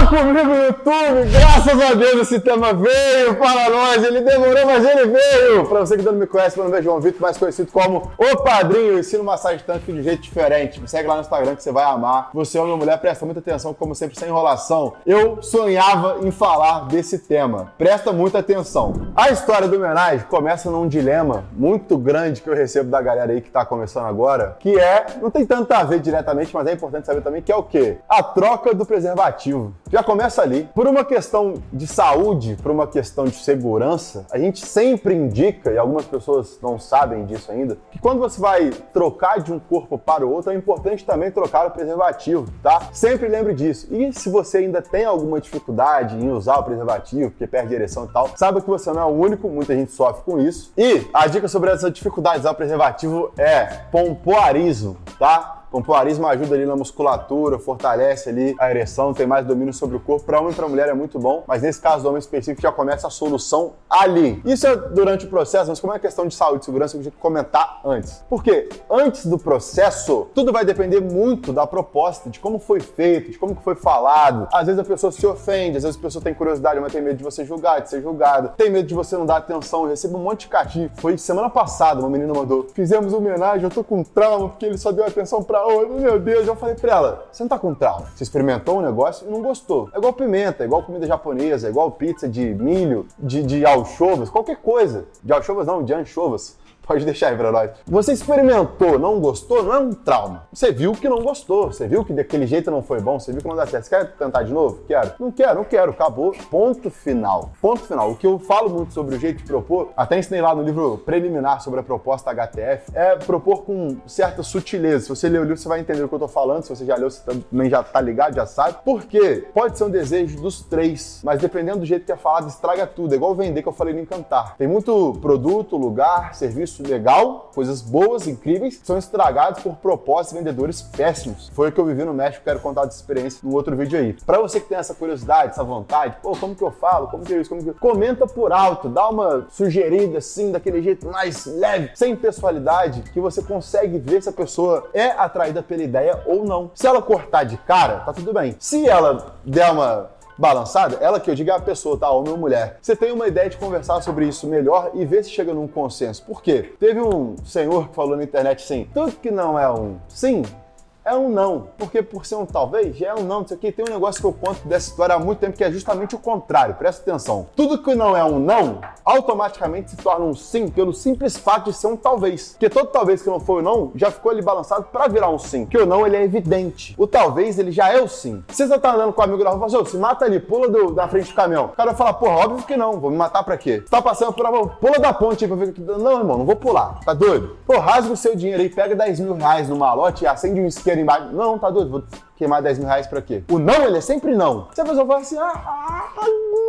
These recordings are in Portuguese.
Fala comigo, YouTube! Graças a Deus esse tema veio para nós. Ele demorou, mas ele veio. Para você que não me conhece, meu nome é João Vitor, mais conhecido como O Padrinho. Eu ensino massagem tanto de jeito diferente. Me segue lá no Instagram que você vai amar. Você, homem ou mulher, presta muita atenção, como sempre, sem enrolação. Eu sonhava em falar desse tema. Presta muita atenção. A história do homenagem começa num dilema muito grande que eu recebo da galera aí que tá começando agora, que é, não tem tanto a ver diretamente, mas é importante saber também que é o quê? A troca do preservativo. Já começa ali. Por uma questão de saúde, por uma questão de segurança, a gente sempre indica, e algumas pessoas não sabem disso ainda, que quando você vai trocar de um corpo para o outro, é importante também trocar o preservativo, tá? Sempre lembre disso. E se você ainda tem alguma dificuldade em usar o preservativo, porque perde ereção e tal, saiba que você não é o único, muita gente sofre com isso. E a dica sobre essa dificuldade de usar o preservativo é pompoarismo, tá? Pompoarismo ajuda ali na musculatura, fortalece ali a ereção, tem mais domínio sobre o corpo. Para homem e para mulher é muito bom, mas nesse caso do homem específico já começa a solução ali. Isso é durante o processo, mas como é questão de saúde e segurança, eu tinha que comentar antes. Porque antes do processo, tudo vai depender muito da proposta, de como foi feito, de como foi falado. Às vezes a pessoa se ofende, às vezes a pessoa tem curiosidade, mas tem medo de você julgar, de ser julgado, tem medo de você não dar atenção. Eu recebo um monte de cati. Foi semana passada, uma menina mandou: fizemos homenagem, eu tô com trauma porque ele só deu atenção pra outra. Meu Deus, eu falei pra ela: você não tá com trauma? Você experimentou um negócio e não gostou. É igual pimenta, é igual comida japonesa, é igual pizza de milho, de, de alchovas, qualquer coisa. De alchovas não, de anchovas. Pode deixar aí pra nós. Você experimentou, não gostou, não é um trauma. Você viu que não gostou, você viu que daquele jeito não foi bom, você viu que não dá certo. Você quer tentar de novo? Quero. Não quero, não quero. Acabou. Ponto final. Ponto final. O que eu falo muito sobre o jeito de propor, até ensinei lá no livro preliminar sobre a proposta HTF, é propor com certa sutileza. Se você leu o livro, você vai entender o que eu tô falando. Se você já leu, você também já tá ligado, já sabe. Porque pode ser um desejo dos três, mas dependendo do jeito que é falado, estraga tudo. É igual vender que eu falei no Encantar. Tem muito produto, lugar, serviço legal, coisas boas, incríveis, são estragados por propósitos vendedores péssimos. Foi o que eu vivi no México, quero contar dessa experiência no outro vídeo aí. Para você que tem essa curiosidade, essa vontade, pô, como que eu falo, como que é isso, como que... Comenta por alto, dá uma sugerida assim, daquele jeito mais leve, sem pessoalidade, que você consegue ver se a pessoa é atraída pela ideia ou não. Se ela cortar de cara, tá tudo bem. Se ela der uma balançada, ela que eu digo é a pessoa, tá? Homem ou mulher. Você tem uma ideia de conversar sobre isso melhor e ver se chega num consenso. Por quê? Teve um senhor que falou na internet assim: tudo que não é um sim é um não. Porque por ser um talvez, é um não. Isso aqui tem um negócio que eu conto dessa história há muito tempo que é justamente o contrário. Presta atenção. Tudo que não é um não, automaticamente se torna um sim pelo simples fato de ser um talvez. Porque todo talvez que não foi o não, já ficou ali balançado para virar um sim. Que o não, ele é evidente. O talvez, ele já é o sim. Se você tá andando com um amigo na rua, fala assim, se mata ali, pula do, da frente do caminhão. O cara vai falar, porra, óbvio que não, vou me matar pra quê? Você tá passando por uma pula da ponte aí pra ver que... Não, irmão, não vou pular. Tá doido? Pô, rasga o seu dinheiro aí, pega 10 mil reais no malote e acende um isqueiro embaixo. Não, tá doido, vou queimar 10 mil reais pra quê? O não, ele é sempre não. Se a pessoa fala assim, ah, ah,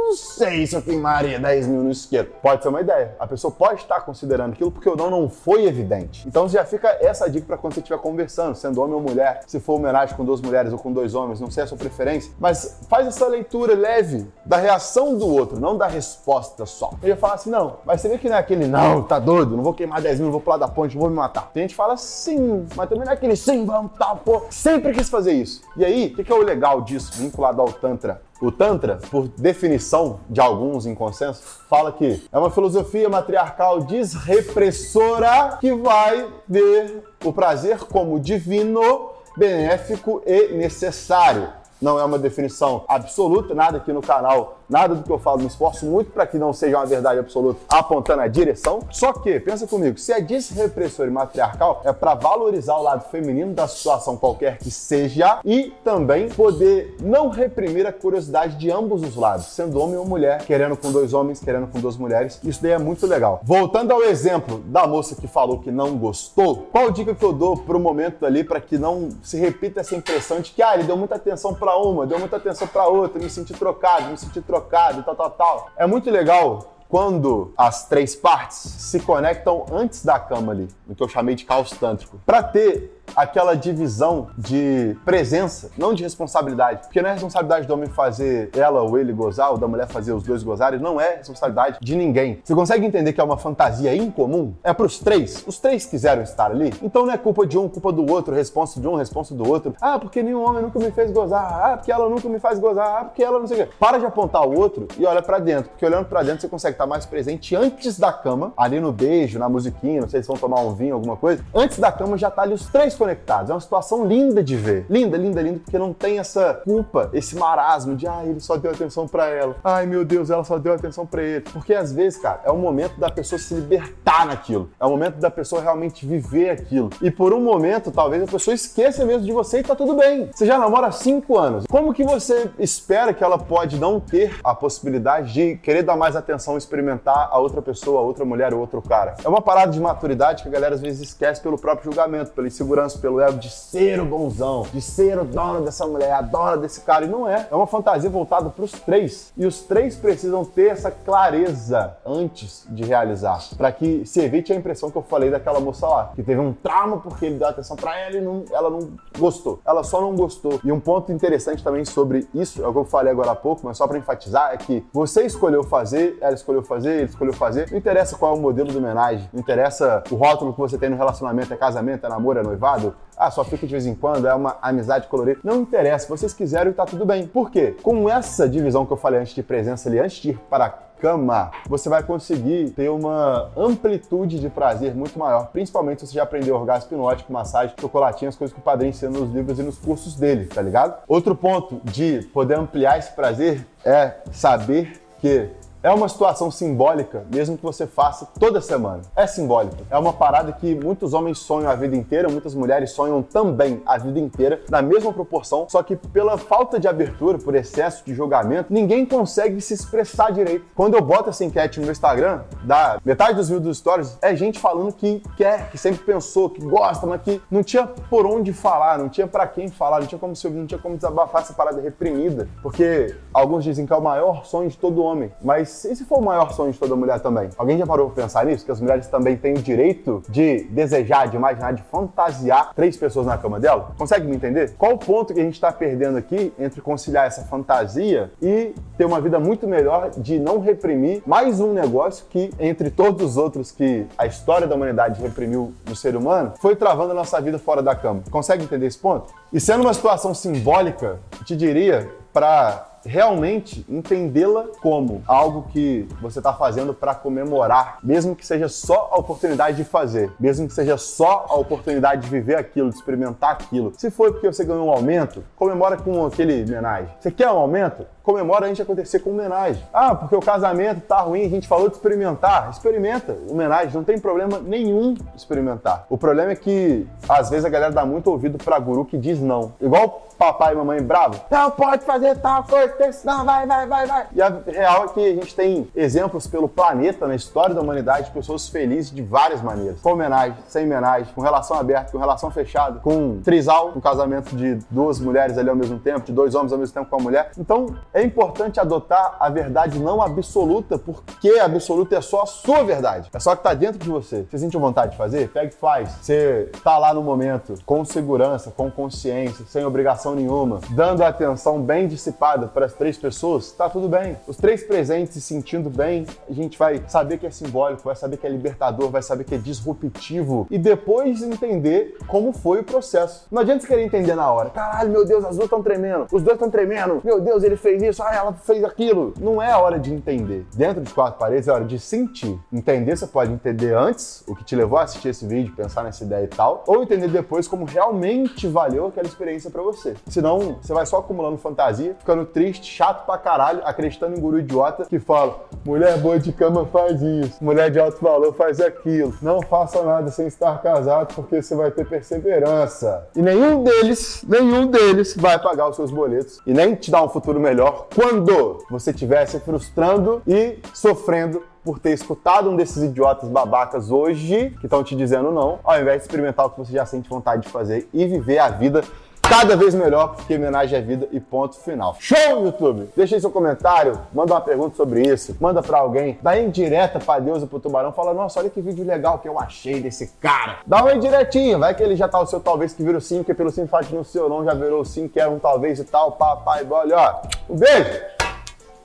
não sei se eu queimaria 10 mil no isqueiro. Pode ser uma ideia. A pessoa pode estar considerando aquilo porque o não não foi evidente. Então já fica essa dica para quando você estiver conversando, sendo homem ou mulher, se for homenagem com duas mulheres ou com dois homens, não sei a sua preferência, mas faz essa leitura leve da reação do outro, não da resposta só. Eu ia falar assim, não, mas você vê que não é aquele não, tá doido, não vou queimar 10 mil, não vou pular da ponte, não vou me matar. Tem gente que fala sim, mas também não é aquele sim, vamos, tá, pô. Sempre quis fazer isso. E aí, o que, que é o legal disso, vinculado ao Tantra? O Tantra, por definição de alguns em consenso, fala que é uma filosofia matriarcal desrepressora que vai ver o prazer como divino, benéfico e necessário. Não é uma definição absoluta, nada aqui no canal Nada do que eu falo, me esforço muito para que não seja uma verdade absoluta apontando a direção. Só que, pensa comigo, se é desrepressor e matriarcal, é para valorizar o lado feminino da situação qualquer que seja e também poder não reprimir a curiosidade de ambos os lados, sendo homem ou mulher, querendo com dois homens, querendo com duas mulheres. Isso daí é muito legal. Voltando ao exemplo da moça que falou que não gostou, qual dica que eu dou pro momento ali para que não se repita essa impressão de que ah, ele deu muita atenção para uma, deu muita atenção para outra, me senti trocado, me senti trocado tal, tal, tal. É muito legal quando as três partes se conectam antes da cama ali, no que eu chamei de caos tântrico, para ter aquela divisão de presença, não de responsabilidade. Porque não é responsabilidade do homem fazer ela ou ele gozar, ou da mulher fazer os dois gozarem, não é responsabilidade de ninguém. Você consegue entender que é uma fantasia incomum? É pros três. Os três quiseram estar ali. Então não é culpa de um, culpa do outro, responsa de um, responsa do outro. Ah, porque nenhum homem nunca me fez gozar. Ah, porque ela nunca me faz gozar. Ah, porque ela não sei o quê. Para de apontar o outro e olha para dentro. Porque olhando para dentro você consegue estar mais presente antes da cama, ali no beijo, na musiquinha, não sei se vão tomar um vinho, alguma coisa. Antes da cama já tá ali os três conectados. É uma situação linda de ver. Linda, linda, linda, porque não tem essa culpa, esse marasmo de, ah, ele só deu atenção para ela. Ai, meu Deus, ela só deu atenção para ele. Porque às vezes, cara, é o momento da pessoa se libertar naquilo. É o momento da pessoa realmente viver aquilo. E por um momento, talvez a pessoa esqueça mesmo de você e tá tudo bem. Você já namora há cinco anos. Como que você espera que ela pode não ter a possibilidade de querer dar mais atenção, experimentar a outra pessoa, a outra mulher ou outro cara? É uma parada de maturidade que a galera às vezes esquece pelo próprio julgamento, pela insegurança, pelo ego de ser o bonzão, de ser o dono dessa mulher, a dona desse cara. E não é. É uma fantasia voltada para os três. E os três precisam ter essa clareza antes de realizar, para que se evite a impressão que eu falei daquela moça lá, que teve um trauma porque ele deu atenção para ela e não, ela não gostou. Ela só não gostou. E um ponto interessante também sobre isso, é o que eu falei agora há pouco, mas só para enfatizar, é que você escolheu fazer, ela escolheu fazer, ele escolheu fazer. Não interessa qual é o modelo de homenagem, não interessa o rótulo que você tem no relacionamento, é casamento, é namoro, é noivado, ah, só fica de vez em quando, é uma amizade colorida. Não interessa, vocês quiserem, tá tudo bem. Por quê? Com essa divisão que eu falei antes de presença ali, antes de ir para cama, você vai conseguir ter uma amplitude de prazer muito maior, principalmente se você já aprendeu orgasmo hipnótico, massagem, chocolatinho, as coisas que o padrinho ensina nos livros e nos cursos dele, tá ligado? Outro ponto de poder ampliar esse prazer é saber que é uma situação simbólica, mesmo que você faça toda semana. É simbólico. É uma parada que muitos homens sonham a vida inteira, muitas mulheres sonham também a vida inteira, na mesma proporção, só que pela falta de abertura, por excesso de julgamento, ninguém consegue se expressar direito. Quando eu boto essa enquete no meu Instagram, dá metade dos vídeos dos stories, é gente falando que quer, que sempre pensou, que gosta, mas que não tinha por onde falar, não tinha para quem falar, não tinha como se ouvir, não tinha como desabafar essa parada reprimida. Porque alguns dizem que é o maior sonho de todo homem, mas e se for o maior sonho de toda mulher também? Alguém já parou pra pensar nisso? Que as mulheres também têm o direito de desejar, de imaginar, de fantasiar três pessoas na cama dela? Consegue me entender? Qual o ponto que a gente tá perdendo aqui entre conciliar essa fantasia e ter uma vida muito melhor de não reprimir mais um negócio que, entre todos os outros que a história da humanidade reprimiu no ser humano, foi travando a nossa vida fora da cama? Consegue entender esse ponto? E sendo uma situação simbólica, eu te diria para realmente entendê-la como algo que você está fazendo para comemorar, mesmo que seja só a oportunidade de fazer, mesmo que seja só a oportunidade de viver aquilo, de experimentar aquilo. Se foi porque você ganhou um aumento, comemora com aquele homenagem. Você quer um aumento? Comemora a gente acontecer com homenagem. Ah, porque o casamento tá ruim, a gente falou de experimentar. Experimenta homenagem, não tem problema nenhum experimentar. O problema é que às vezes a galera dá muito ouvido pra guru que diz não. Igual papai e mamãe bravo. Não pode fazer tal coisa, não, vai, vai, vai, vai. E a real é que a gente tem exemplos pelo planeta, na história da humanidade, de pessoas felizes de várias maneiras. Com homenagem, sem homenagem, com relação aberta, com relação fechada, com trisal, um casamento de duas mulheres ali ao mesmo tempo, de dois homens ao mesmo tempo com a mulher. Então, é importante adotar a verdade não absoluta, porque a absoluta é só a sua verdade. É só que tá dentro de você. Você sente vontade de fazer? Pega e faz. Você tá lá no momento, com segurança, com consciência, sem obrigação nenhuma, dando atenção bem dissipada para as três pessoas, tá tudo bem. Os três presentes se sentindo bem, a gente vai saber que é simbólico, vai saber que é libertador, vai saber que é disruptivo e depois entender como foi o processo. Não adianta você querer entender na hora. Caralho, meu Deus, as duas estão tremendo, os dois estão tremendo. Meu Deus, ele fez isso, ah, ela fez aquilo. Não é a hora de entender. Dentro de quatro paredes é hora de sentir. Entender, você pode entender antes o que te levou a assistir esse vídeo, pensar nessa ideia e tal, ou entender depois como realmente valeu aquela experiência para você. Senão, você vai só acumulando fantasia, ficando triste, chato pra caralho, acreditando em guru idiota que fala: mulher boa de cama faz isso, mulher de alto valor faz aquilo. Não faça nada sem estar casado porque você vai ter perseverança. E nenhum deles, nenhum deles vai pagar os seus boletos e nem te dar um futuro melhor quando você estiver se frustrando e sofrendo por ter escutado um desses idiotas babacas hoje que estão te dizendo não, ao invés de experimentar o que você já sente vontade de fazer e viver a vida cada vez melhor, porque homenagem à vida e ponto final. Show, YouTube! Deixa aí seu comentário, manda uma pergunta sobre isso, manda pra alguém, dá indireta pra Deus e pro Tubarão, fala, nossa, olha que vídeo legal que eu achei desse cara. Dá uma indiretinha, vai que ele já tá o seu talvez que vira o sim, porque pelo sim faz no seu não, já virou sim, quer um talvez e tal, papai, olha, ó. Um beijo!